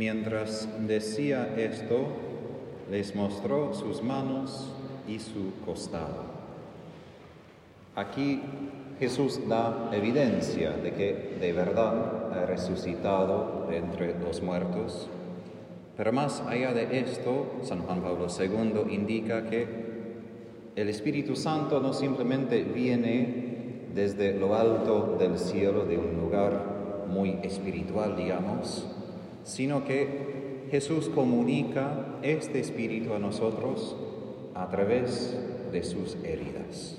Mientras decía esto, les mostró sus manos y su costado. Aquí Jesús da evidencia de que de verdad ha resucitado de entre los muertos. Pero más allá de esto, San Juan Pablo II indica que el Espíritu Santo no simplemente viene desde lo alto del cielo, de un lugar muy espiritual, digamos, sino que Jesús comunica este Espíritu a nosotros a través de sus heridas.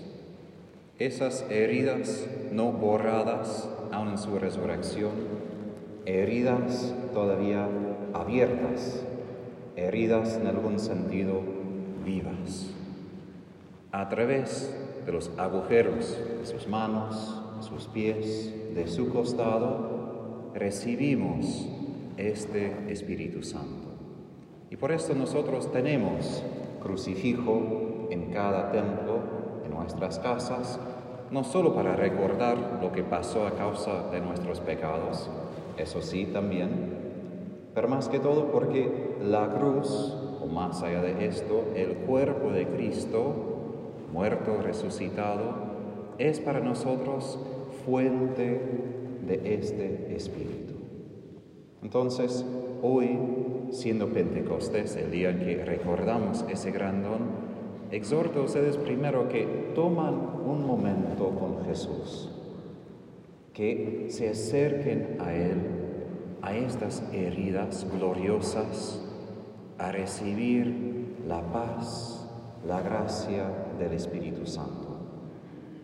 Esas heridas no borradas aún en su resurrección, heridas todavía abiertas, heridas en algún sentido vivas. A través de los agujeros de sus manos, de sus pies, de su costado, recibimos este Espíritu Santo. Y por esto nosotros tenemos crucifijo en cada templo, en nuestras casas, no solo para recordar lo que pasó a causa de nuestros pecados, eso sí también, pero más que todo porque la cruz, o más allá de esto, el cuerpo de Cristo, muerto, resucitado, es para nosotros fuente de este Espíritu. Entonces, hoy, siendo Pentecostés, el día que recordamos ese gran don, exhorto a ustedes primero que toman un momento con Jesús, que se acerquen a Él, a estas heridas gloriosas, a recibir la paz, la gracia del Espíritu Santo.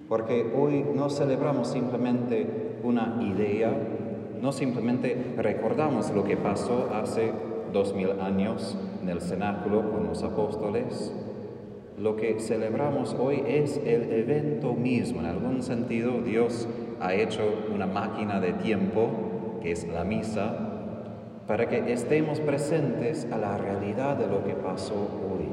Porque hoy no celebramos simplemente una idea, no simplemente recordamos lo que pasó hace dos mil años en el cenáculo con los apóstoles, lo que celebramos hoy es el evento mismo. En algún sentido, Dios ha hecho una máquina de tiempo, que es la misa, para que estemos presentes a la realidad de lo que pasó hoy.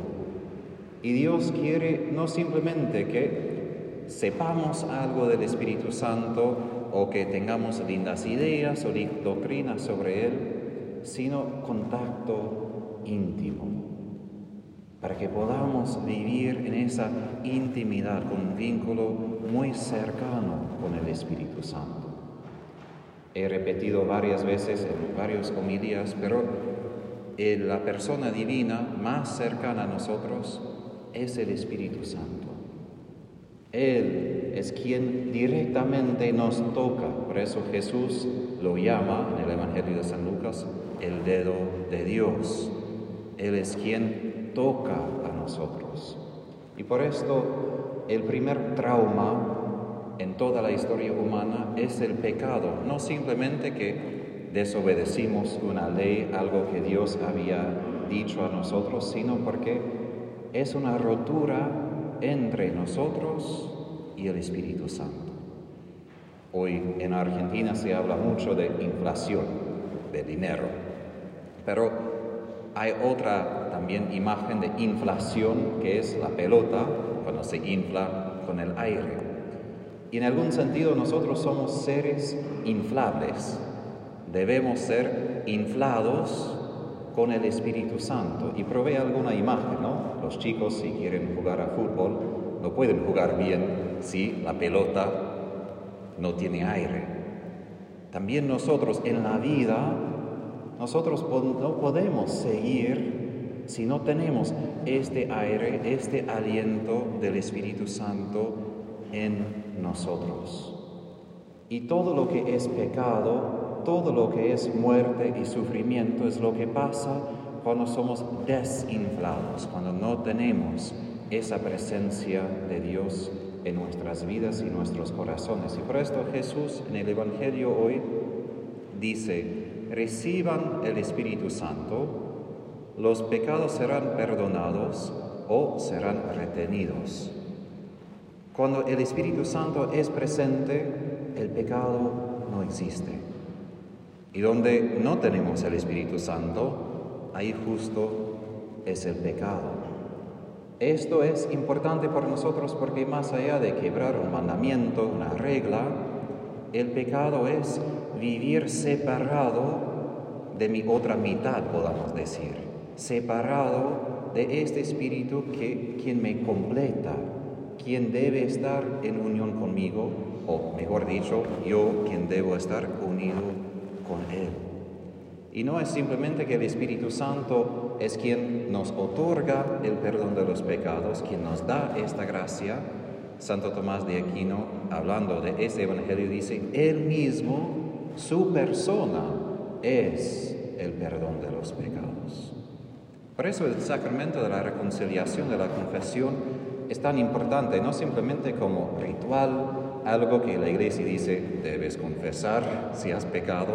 Y Dios quiere no simplemente que sepamos algo del Espíritu Santo o que tengamos lindas ideas o doctrinas sobre Él, sino contacto íntimo para que podamos vivir en esa intimidad, con un vínculo muy cercano con el Espíritu Santo. He repetido varias veces en varios homilías, pero la persona divina más cercana a nosotros es el Espíritu Santo. Él es quien directamente nos toca, por eso Jesús lo llama en el Evangelio de San Lucas el dedo de Dios. Él es quien toca a nosotros. Y por esto el primer trauma en toda la historia humana es el pecado, no simplemente que desobedecimos una ley, algo que Dios había dicho a nosotros, sino porque es una rotura entre nosotros y el Espíritu Santo. Hoy en Argentina se habla mucho de inflación, de dinero, pero hay otra también imagen de inflación que es la pelota cuando se infla con el aire. Y en algún sentido nosotros somos seres inflables. Debemos ser inflados con el Espíritu Santo. Y provee alguna imagen, ¿no? Los chicos si quieren jugar a fútbol no pueden jugar bien si la pelota no tiene aire. También nosotros en la vida nosotros no podemos seguir si no tenemos este aire, este aliento del Espíritu Santo en nosotros. Y todo lo que es pecado, todo lo que es muerte y sufrimiento es lo que pasa cuando somos desinflados, cuando no tenemos esa presencia de Dios en nuestras vidas y nuestros corazones. Y por esto Jesús en el Evangelio hoy dice, reciban el Espíritu Santo, los pecados serán perdonados o serán retenidos. Cuando el Espíritu Santo es presente, el pecado no existe. Y donde no tenemos el Espíritu Santo, ahí justo es el pecado. Esto es importante para nosotros porque más allá de quebrar un mandamiento, una regla, el pecado es vivir separado de mi otra mitad, podamos decir, separado de este espíritu que quien me completa, quien debe estar en unión conmigo, o mejor dicho, yo quien debo estar unido con Él. Y no es simplemente que el Espíritu Santo es quien nos otorga el perdón de los pecados, quien nos da esta gracia. Santo Tomás de Aquino, hablando de ese Evangelio, dice, Él mismo, su persona, es el perdón de los pecados. Por eso el sacramento de la reconciliación, de la confesión, es tan importante, no simplemente como ritual, algo que la iglesia dice, debes confesar si has pecado,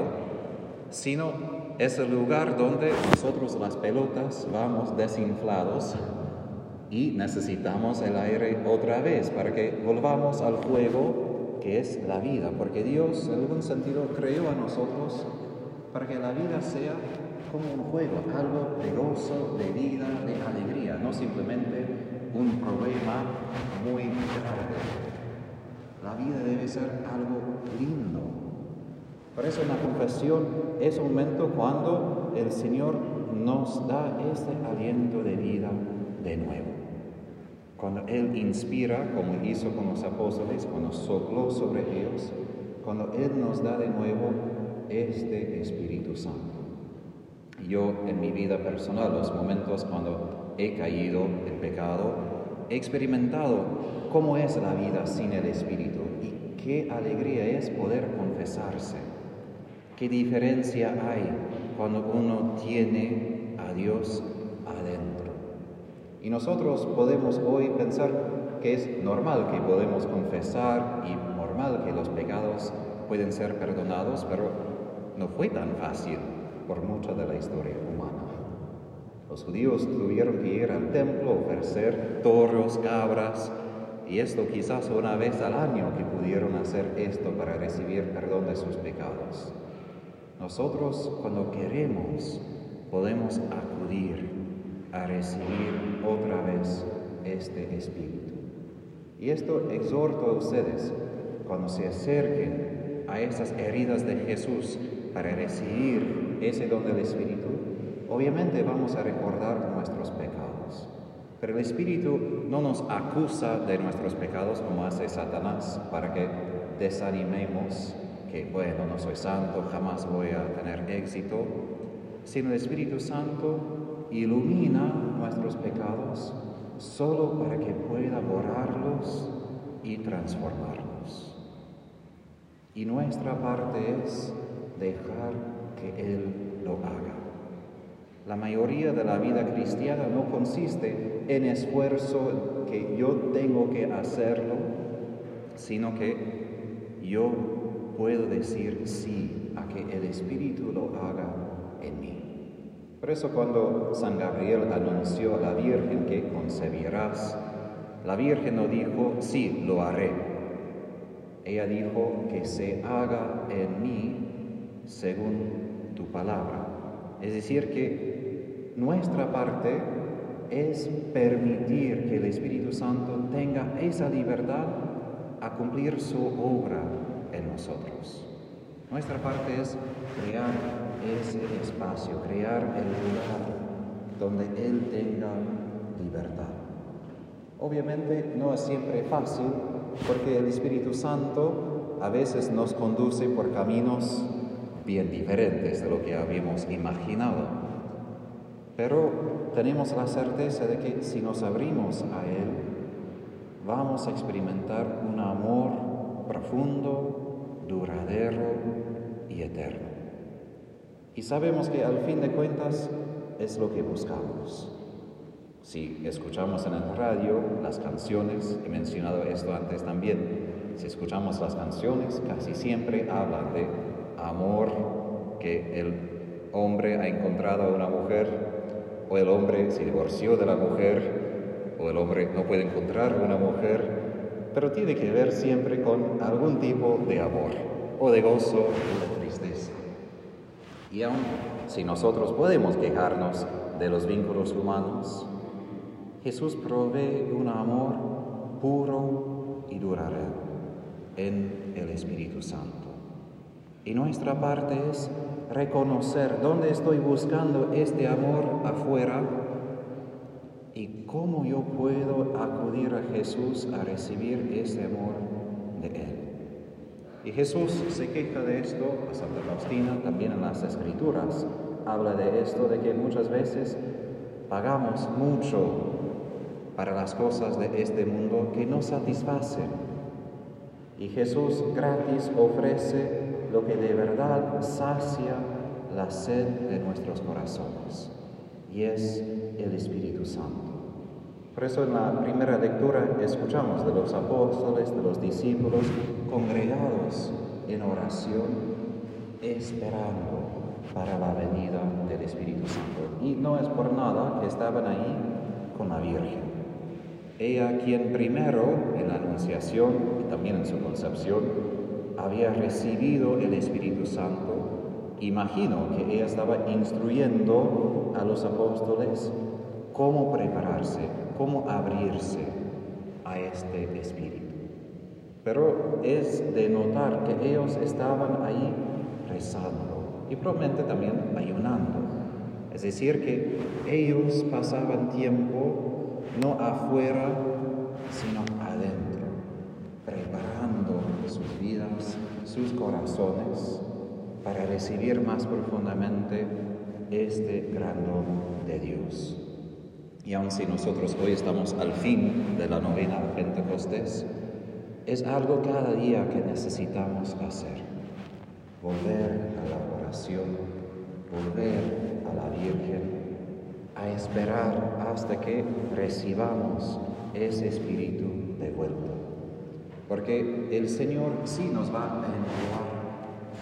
sino es el lugar donde nosotros las pelotas vamos desinflados y necesitamos el aire otra vez para que volvamos al fuego que es la vida, porque Dios en algún sentido creó a nosotros para que la vida sea como un juego, algo de gozo, de vida, de alegría, no simplemente un problema muy grave. La vida debe ser algo lindo. Por eso la confesión es un momento cuando el Señor nos da este aliento de vida de nuevo. Cuando Él inspira, como hizo con los apóstoles, cuando sopló sobre ellos, cuando Él nos da de nuevo este Espíritu Santo. Yo en mi vida personal, los momentos cuando he caído en pecado, he experimentado cómo es la vida sin el Espíritu y qué alegría es poder confesarse. Qué diferencia hay cuando uno tiene a Dios adentro. Y nosotros podemos hoy pensar que es normal que podemos confesar y normal que los pecados pueden ser perdonados, pero no fue tan fácil por mucha de la historia humana. Los judíos tuvieron que ir al templo, ofrecer toros, cabras, y esto quizás una vez al año que pudieron hacer esto para recibir perdón de sus pecados. Nosotros cuando queremos podemos acudir a recibir otra vez este Espíritu. Y esto exhorto a ustedes, cuando se acerquen a esas heridas de Jesús, para recibir ese don del Espíritu, obviamente vamos a recordar nuestros pecados. Pero el Espíritu no nos acusa de nuestros pecados como hace Satanás para que desanimemos que, bueno, no soy santo, jamás voy a tener éxito, sino el Espíritu Santo ilumina nuestros pecados solo para que pueda borrarlos y transformarlos. Y nuestra parte es dejar que Él lo haga. La mayoría de la vida cristiana no consiste en esfuerzo que yo tengo que hacerlo, sino que yo puedo decir sí a que el Espíritu lo haga en mí. Por eso cuando San Gabriel anunció a la Virgen que concebirás, la Virgen no dijo, sí, lo haré. Ella dijo que se haga en mí según tu palabra. Es decir, que nuestra parte es permitir que el Espíritu Santo tenga esa libertad a cumplir su obra en nosotros. Nuestra parte es crear ese espacio, crear el lugar donde Él tenga libertad. Obviamente no es siempre fácil porque el Espíritu Santo a veces nos conduce por caminos bien diferentes de lo que habíamos imaginado. Pero tenemos la certeza de que si nos abrimos a Él, vamos a experimentar un amor profundo, duradero y eterno. Y sabemos que al fin de cuentas es lo que buscamos. Si escuchamos en el radio las canciones, he mencionado esto antes también, si escuchamos las canciones, casi siempre hablan de amor que el hombre ha encontrado a una mujer, o el hombre se divorció de la mujer, o el hombre no puede encontrar una mujer, pero tiene que ver siempre con algún tipo de amor, o de gozo, o de tristeza. Y aun si nosotros podemos quejarnos de los vínculos humanos, Jesús provee un amor puro y duradero en el Espíritu Santo. Y nuestra parte es reconocer dónde estoy buscando este amor afuera y cómo yo puedo acudir a Jesús a recibir ese amor de Él. Y Jesús se queja de esto, a Santa Faustina también en las Escrituras habla de esto, de que muchas veces pagamos mucho para las cosas de este mundo que no satisfacen. Y Jesús gratis ofrece lo que de verdad sacia la sed de nuestros corazones, y es el Espíritu Santo. Por eso en la primera lectura escuchamos de los apóstoles, de los discípulos, congregados en oración, esperando para la venida del Espíritu Santo. Y no es por nada que estaban ahí con la Virgen. Ella quien primero en la Anunciación y también en su concepción había recibido el Espíritu Santo, imagino que ella estaba instruyendo a los apóstoles cómo prepararse, cómo abrirse a este Espíritu. Pero es de notar que ellos estaban ahí rezando y probablemente también ayunando. Es decir, que ellos pasaban tiempo no afuera, preparando sus vidas, sus corazones, para recibir más profundamente este gran don de Dios. Y aun si nosotros hoy estamos al fin de la novena de Pentecostés, es algo cada día que necesitamos hacer. Volver a la oración, volver a la Virgen, a esperar hasta que recibamos ese espíritu de vuelta. Porque el Señor sí nos va a enviar,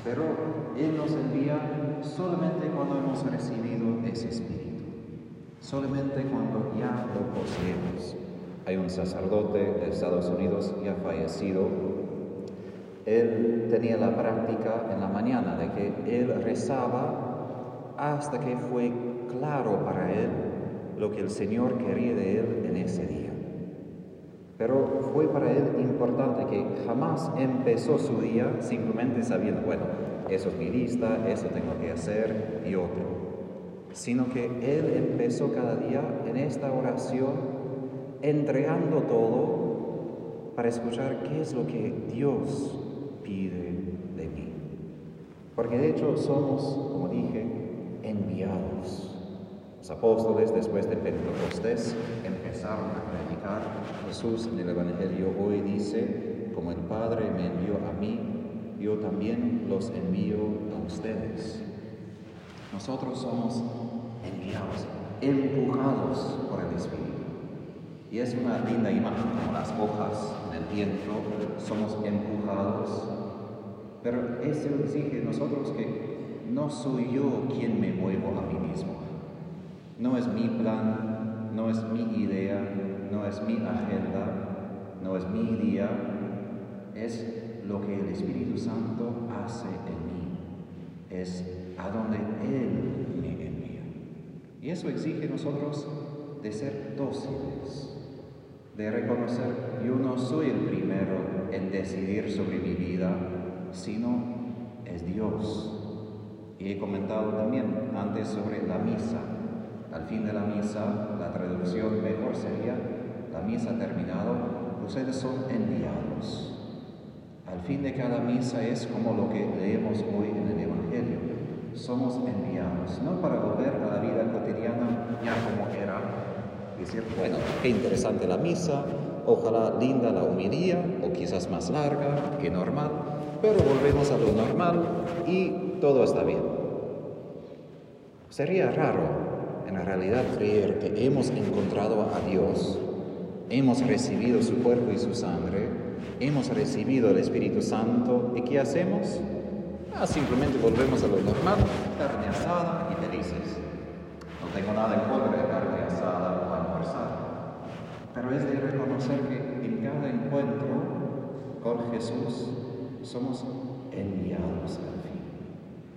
pero Él nos envía solamente cuando hemos recibido ese espíritu, solamente cuando ya lo poseemos. Hay un sacerdote de Estados Unidos ya fallecido. Él tenía la práctica en la mañana de que él rezaba hasta que fue claro para él lo que el Señor quería de él en ese día. Pero fue para él importante que jamás empezó su día simplemente sabiendo, bueno, eso es mi lista, eso tengo que hacer y otro. Sino que él empezó cada día en esta oración entregando todo para escuchar qué es lo que Dios pide de mí. Porque de hecho somos, como dije, enviados. Los apóstoles después de Pentecostés empezaron a predicar. Jesús en el Evangelio hoy dice, como el Padre me envió a mí, yo también los envío a ustedes. Nosotros somos enviados, empujados por el Espíritu. Y es una linda imagen, como las hojas en el viento, somos empujados. Pero eso exige nosotros que no soy yo quien me muevo a mí mismo. No es mi plan, no es mi idea, no es mi agenda, no es mi día, es lo que el Espíritu Santo hace en mí, es a donde Él me envía. Y eso exige nosotros de ser dóciles, de reconocer, yo no soy el primero en decidir sobre mi vida, sino es Dios. Y he comentado también antes sobre fin de la misa, la traducción mejor sería, la misa terminado, ustedes son enviados. Al fin de cada misa es como lo que leemos hoy en el Evangelio. Somos enviados, no para volver a la vida cotidiana ya como era. Decir, bueno, qué interesante la misa, ojalá linda la humilía, o quizás más larga que normal, pero volvemos a lo normal y todo está bien. Sería raro en la realidad creer que hemos encontrado a Dios, hemos recibido su cuerpo y su sangre, hemos recibido el Espíritu Santo, ¿y qué hacemos? Ah, simplemente volvemos a lo normal, carne asada y felices. No tengo nada en contra de carne asada o almorzar, pero es de reconocer que en cada encuentro con Jesús somos enviados al fin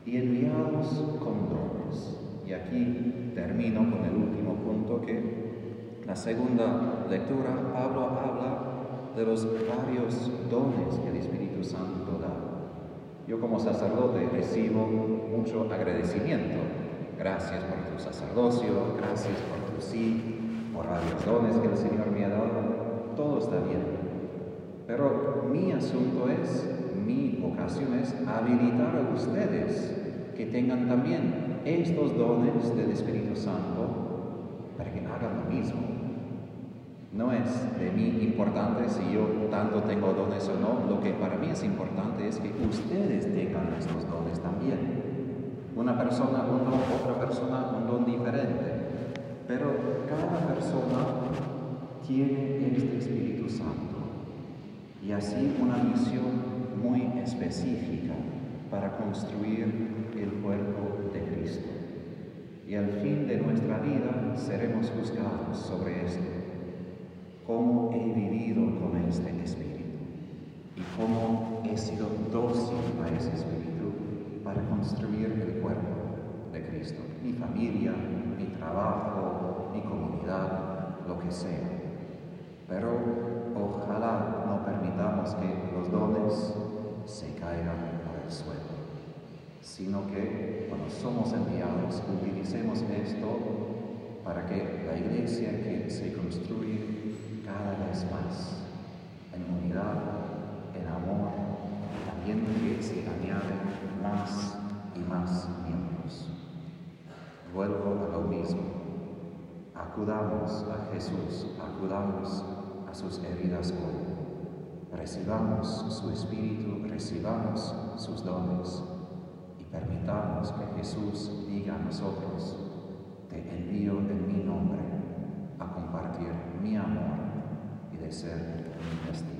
y enviados con dones. Y aquí termino con el último punto que la segunda lectura, Pablo habla de los varios dones que el Espíritu Santo da. Yo como sacerdote recibo mucho agradecimiento. Gracias por tu sacerdocio, gracias por tu sí, por varios dones que el Señor me ha dado. Todo está bien. Pero mi asunto es, mi vocación es habilitar a ustedes que tengan también estos dones del Espíritu Santo para que hagan lo mismo. No es de mí importante si yo tanto tengo dones o no, lo que para mí es importante es que ustedes tengan estos dones también. Una persona un don, otra persona un don diferente. Pero cada persona tiene este Espíritu Santo y así una misión muy específica para construir el cuerpo de Cristo. Y al fin de nuestra vida seremos juzgados sobre esto, cómo he vivido con este Espíritu y cómo he sido dócil a ese Espíritu para construir el cuerpo de Cristo, mi familia, mi trabajo, mi comunidad, lo que sea. Pero ojalá no permitamos que los dones se caigan por el suelo sino que cuando somos enviados utilicemos esto para que la iglesia que se construye cada vez más en unidad, en amor, también que se añaden más y más miembros. Vuelvo a lo mismo. Acudamos a Jesús, acudamos a sus heridas hoy. Recibamos su espíritu, recibamos sus dones permitamos que Jesús diga a nosotros, te envío en mi nombre a compartir mi amor y de ser mi testigo.